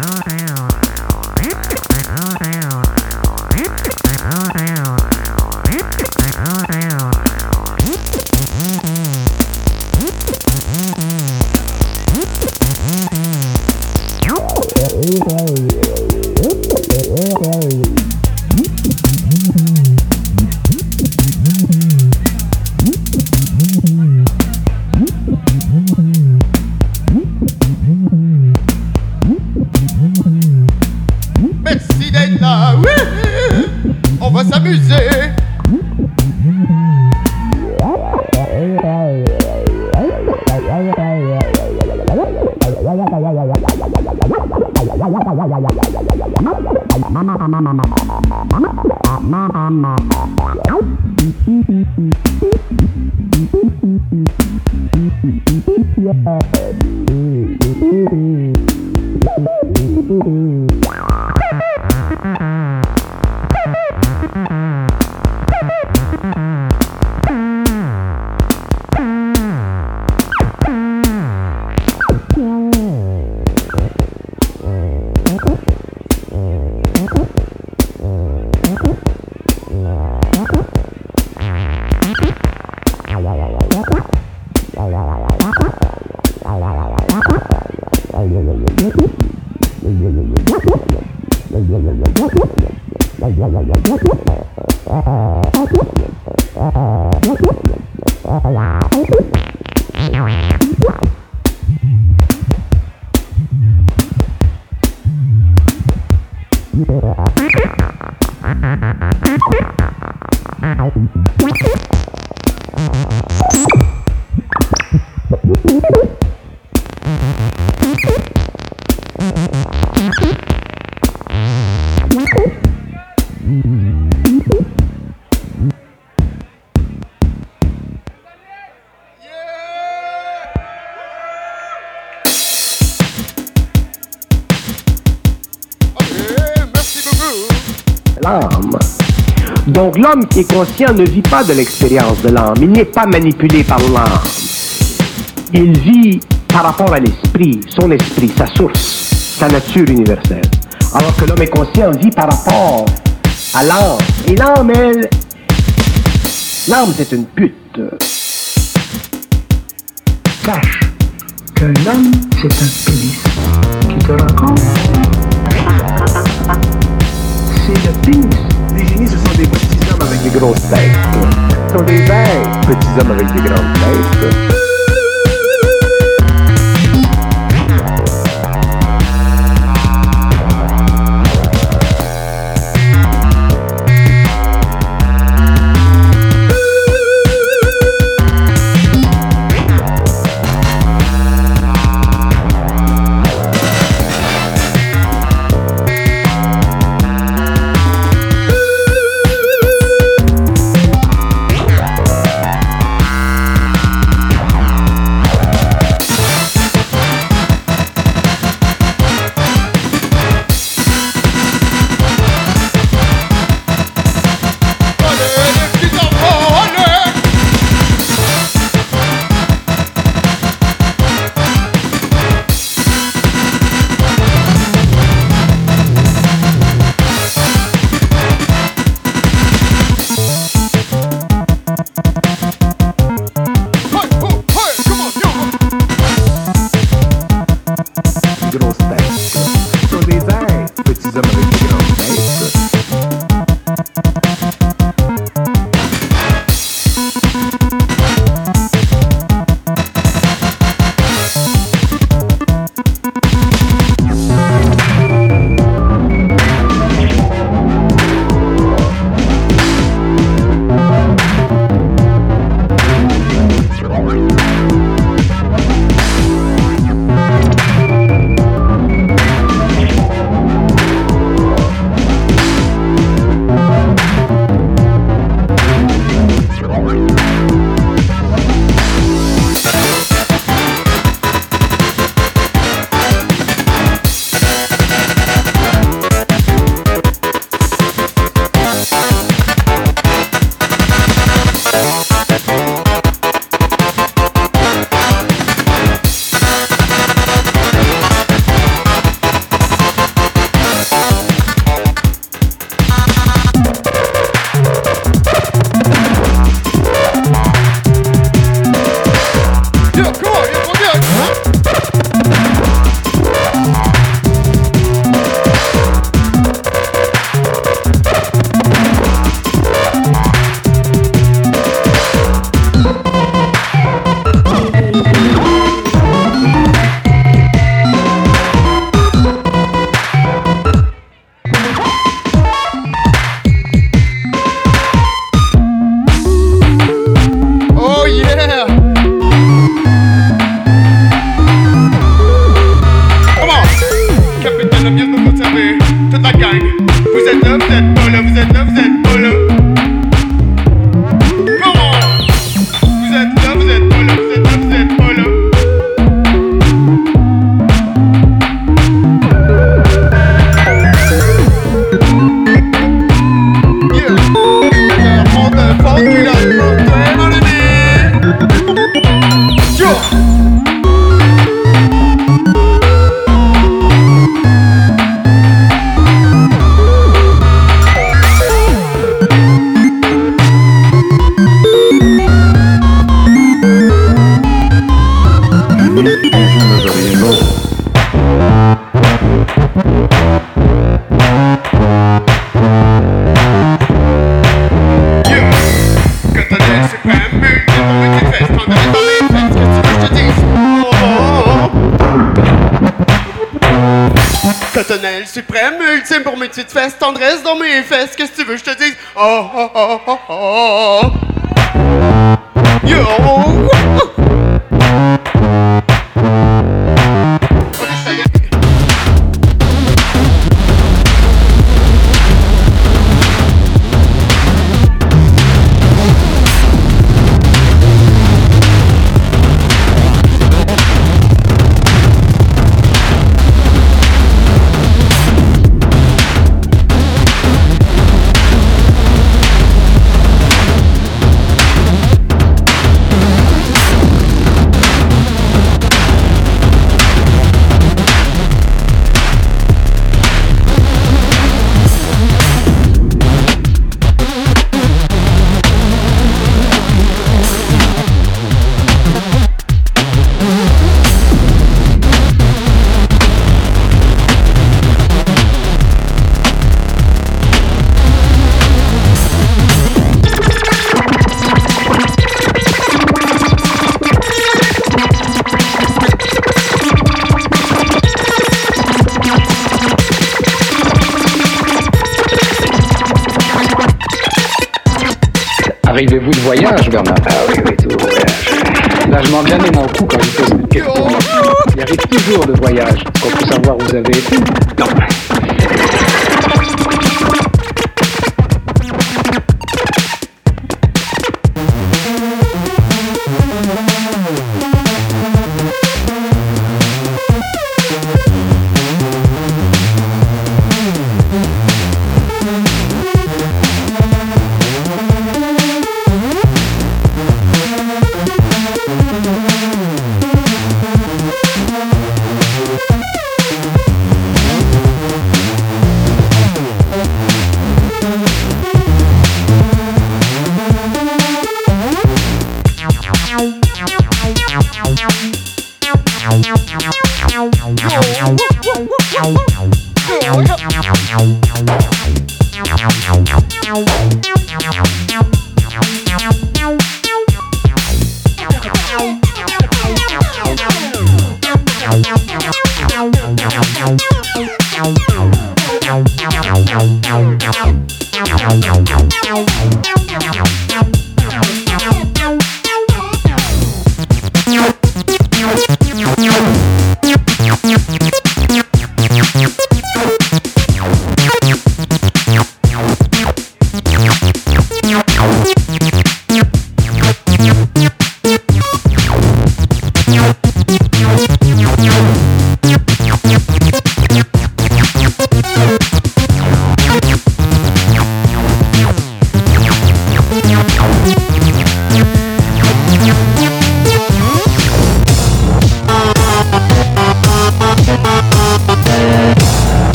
Donc Yeah. L'homme qui est conscient ne vit pas de l'expérience de l'âme, il n'est pas manipulé par l'âme. Il vit par rapport à l'esprit, son esprit, sa source, sa nature universelle. Alors que l'homme est conscient vit par rapport à l'âme. Et l'âme, elle, l'âme c'est une pute. Sache que l'homme c'est un pénis qui te rencontre. C'est le pénis. Les génies, ce sont des hommes avec des grosses têtes. Ce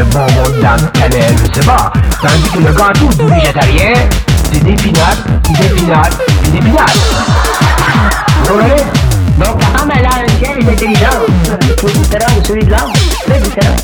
le bonbon de dame cannelle, je sais pas. Tandis que le gâteau du végétarien, c'est des pinottes, des des. Vous voyez? Donc la femme, elle a un ciel, une de celui de l'homme, très différent.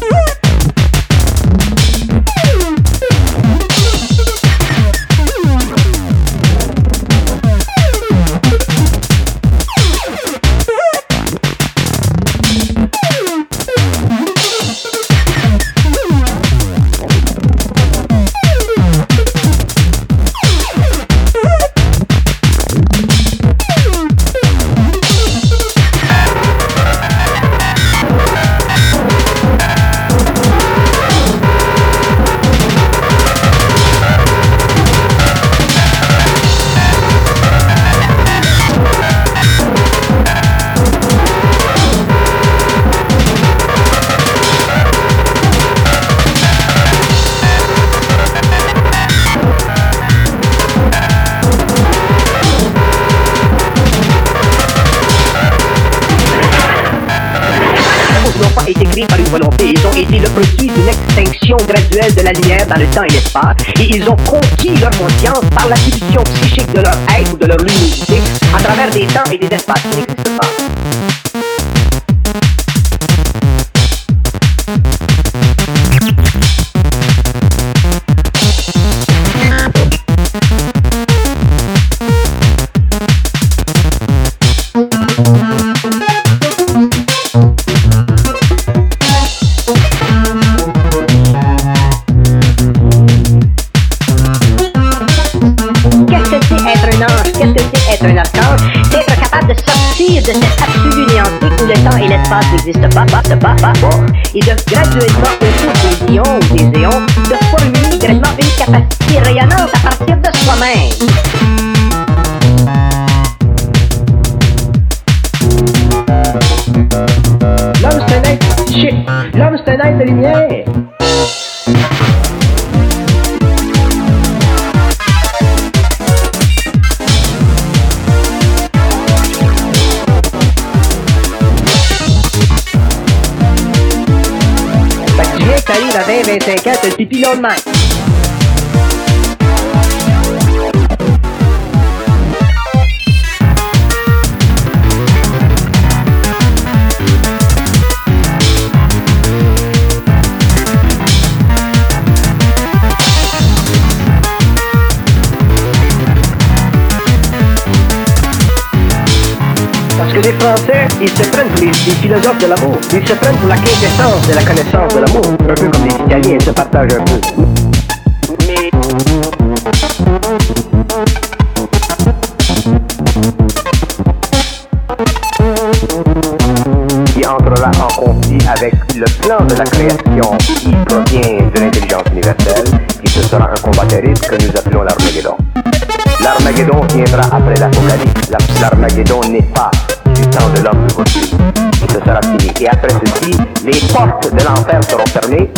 la lumière dans le temps et l'espace, et ils ont conquis leur conscience par l'acquisition psychique de leur être ou de leur luminosité à travers des temps et des espaces qui n'existent pas. Les, philosophes de l'amour. Ils se prennent pour la quintessence de la connaissance de l'amour. Un peu comme les Italiens, se partagent un peu. Mais qui entrera en conflit avec le plan de la création qui provient de l'intelligence universelle, et ce sera un combat terrible que nous appelons l'Armageddon. L'Armageddon viendra après l'Apocalypse. La- L'Armageddon n'est pas du temps de l'homme Et après ceci, les portes de l'enfer seront fermées,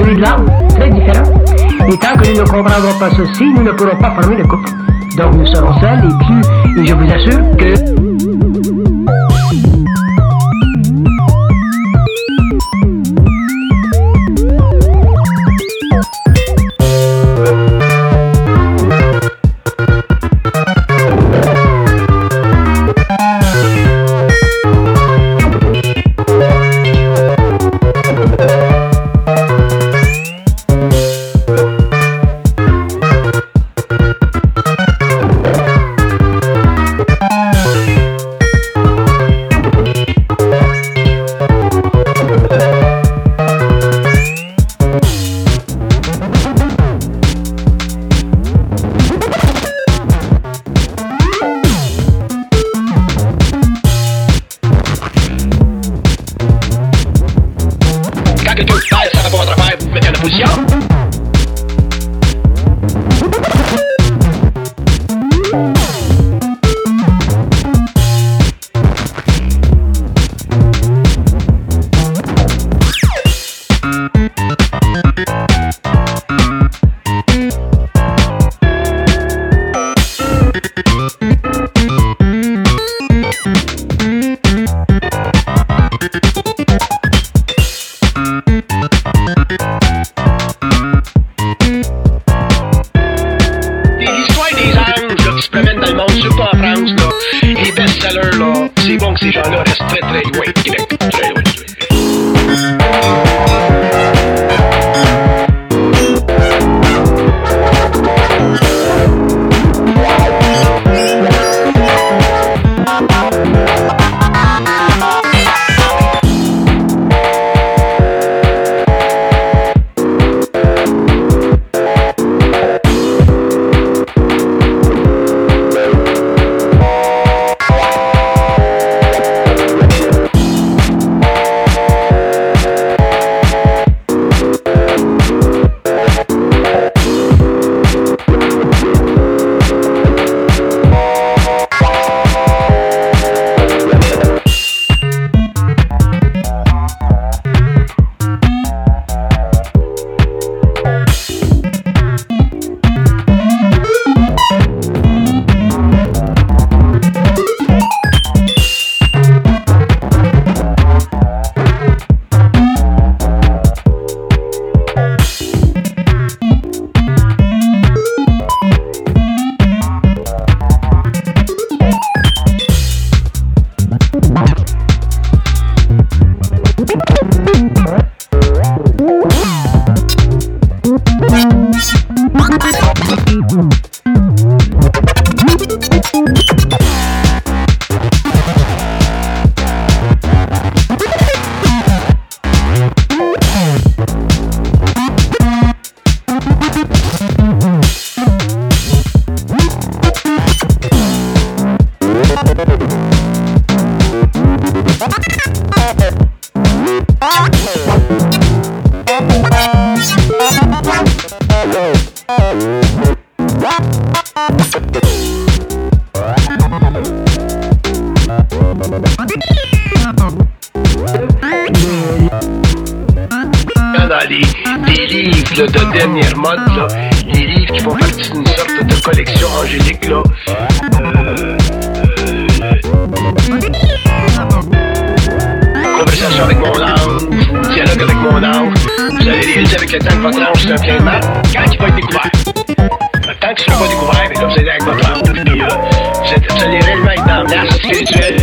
celui de l'art, très différent. Et tant que nous ne comprendrons pas ceci, nous ne pourrons pas former le couple. Donc nous serons seuls et puis, et je vous assure que... gens-là restent très très de dernière mode, là, les livres qui font partie d'une sorte de collection angélique, là, euh, euh, conversation avec mon ange, dialogue avec mon ange, vous allez réaliser avec le temps que votre ange c'est un plein quand il va être découvert. Ne sera pas découvert, mais là, vous allez avec votre puis euh, vous, allez réellement être dans la spirituelle.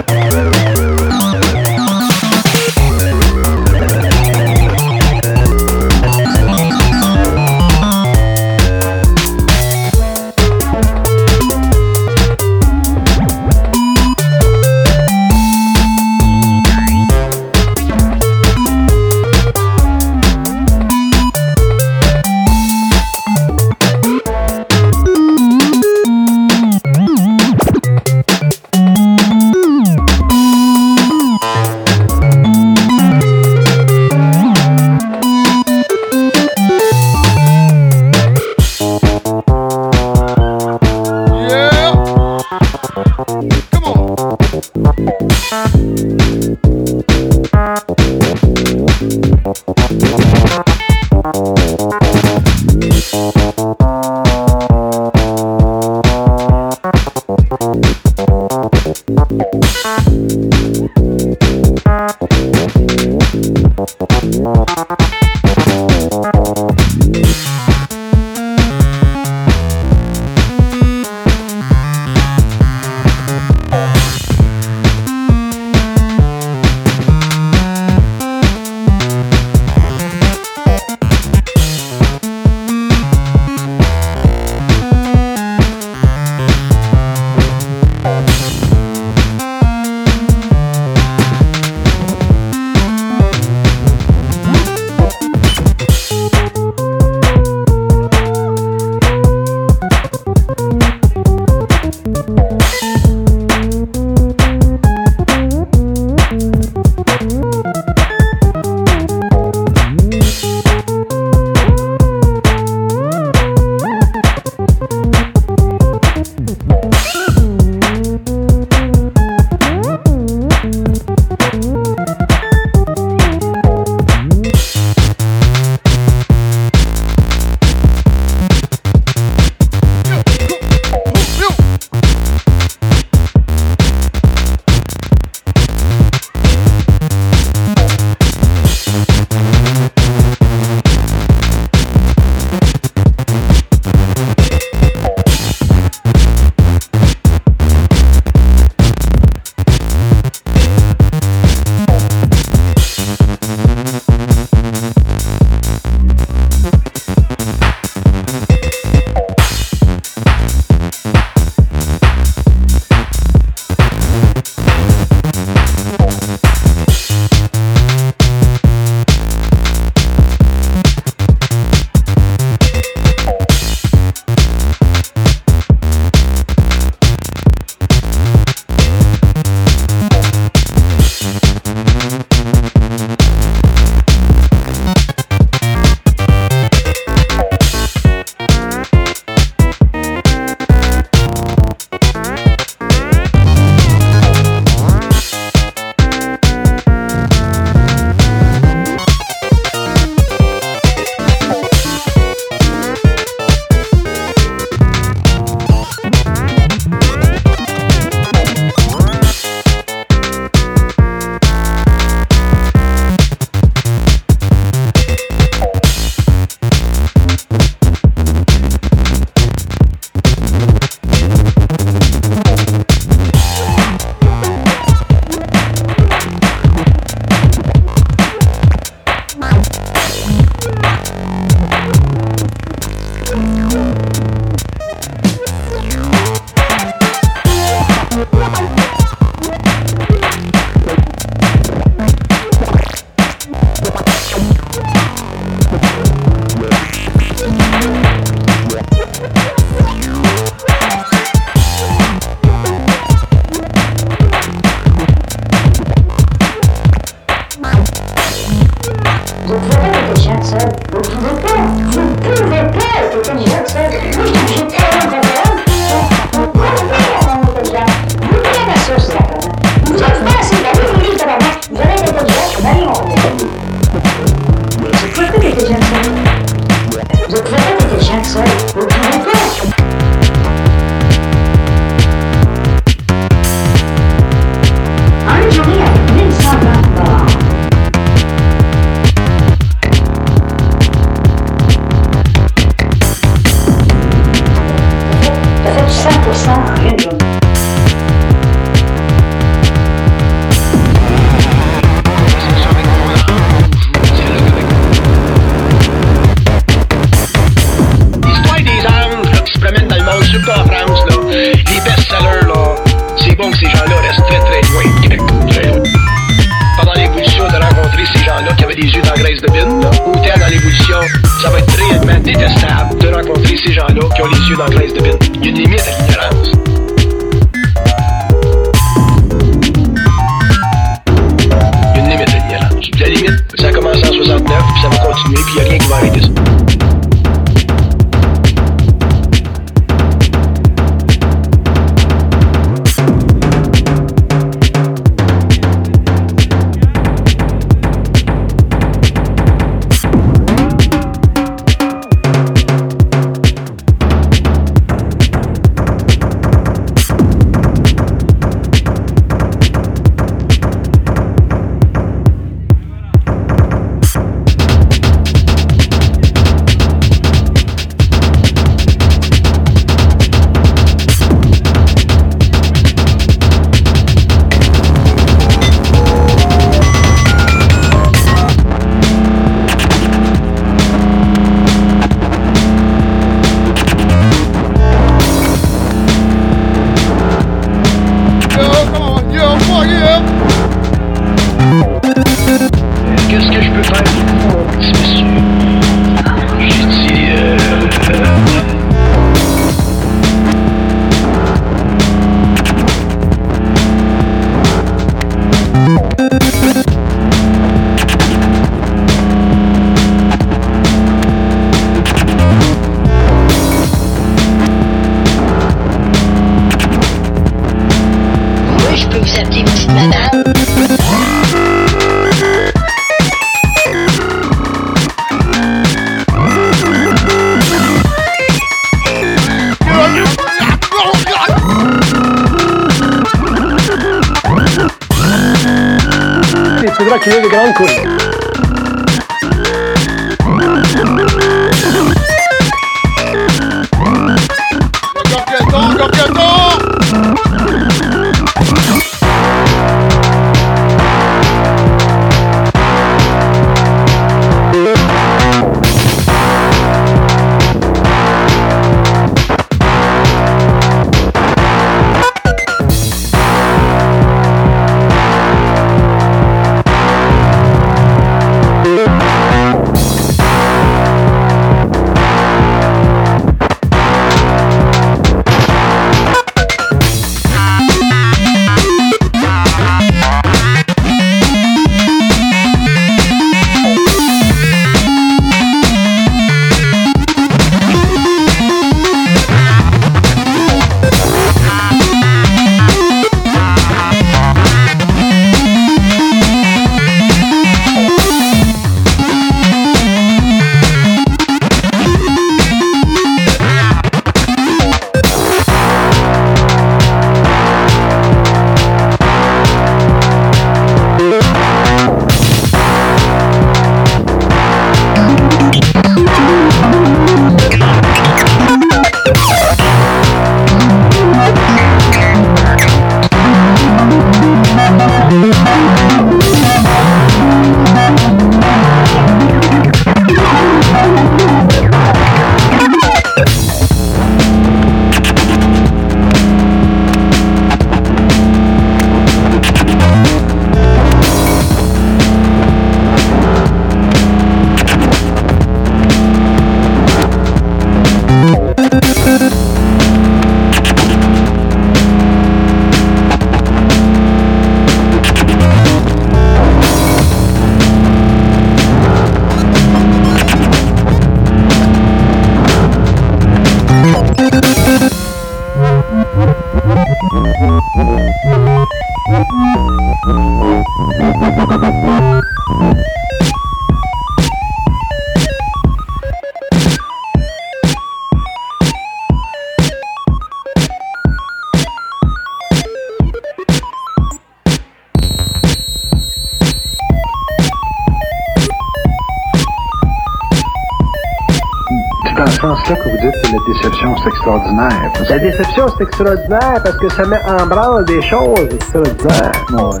La déception, c'est extraordinaire. parce La déception, c'est extraordinaire parce que ça met en branle des choses extraordinaires. Ouais.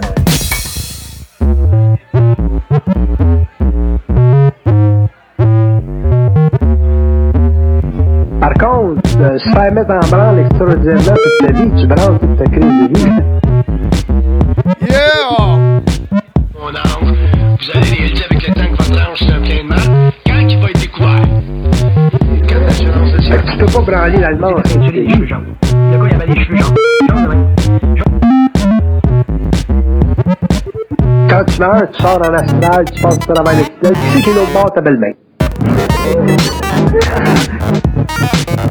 Par contre, euh, se faire mettre en branle extraordinairement toute la vie, tu branles toute ta crise de vie. Yeah! Mon ange, vous allez réaliser avec le temps que votre ange c'est un plein de mal? Tu peux pas branler le. Tu as les cheveux jaunes. Le gars, il avait les cheveux ouais. Quand tu meurs, tu sors en astral, tu passes au travail l'hôpital, tu sais qu'il est l'autre bord ta belle-mère.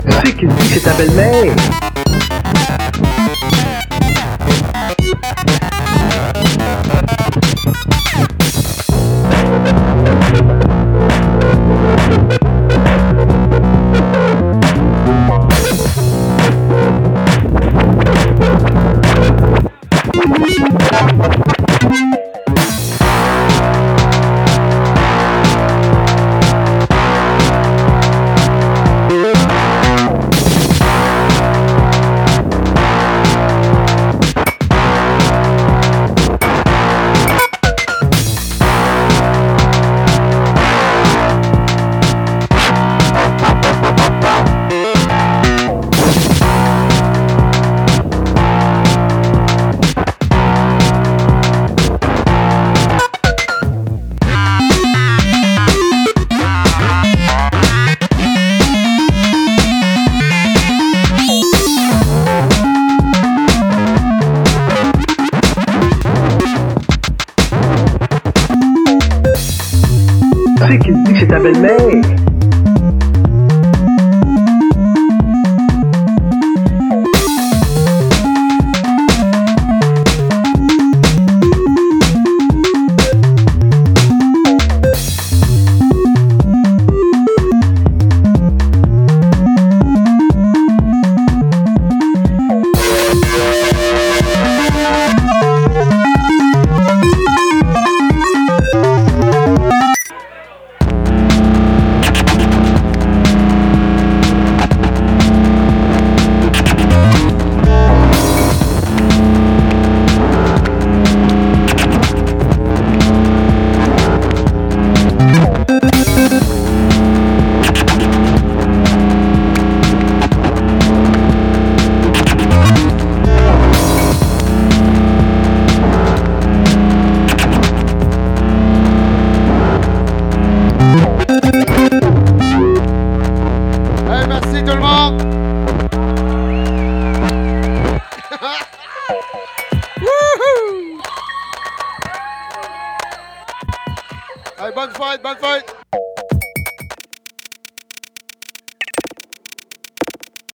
Tu sais qu'il dit que c'est ta belle-mère. Qu'il dit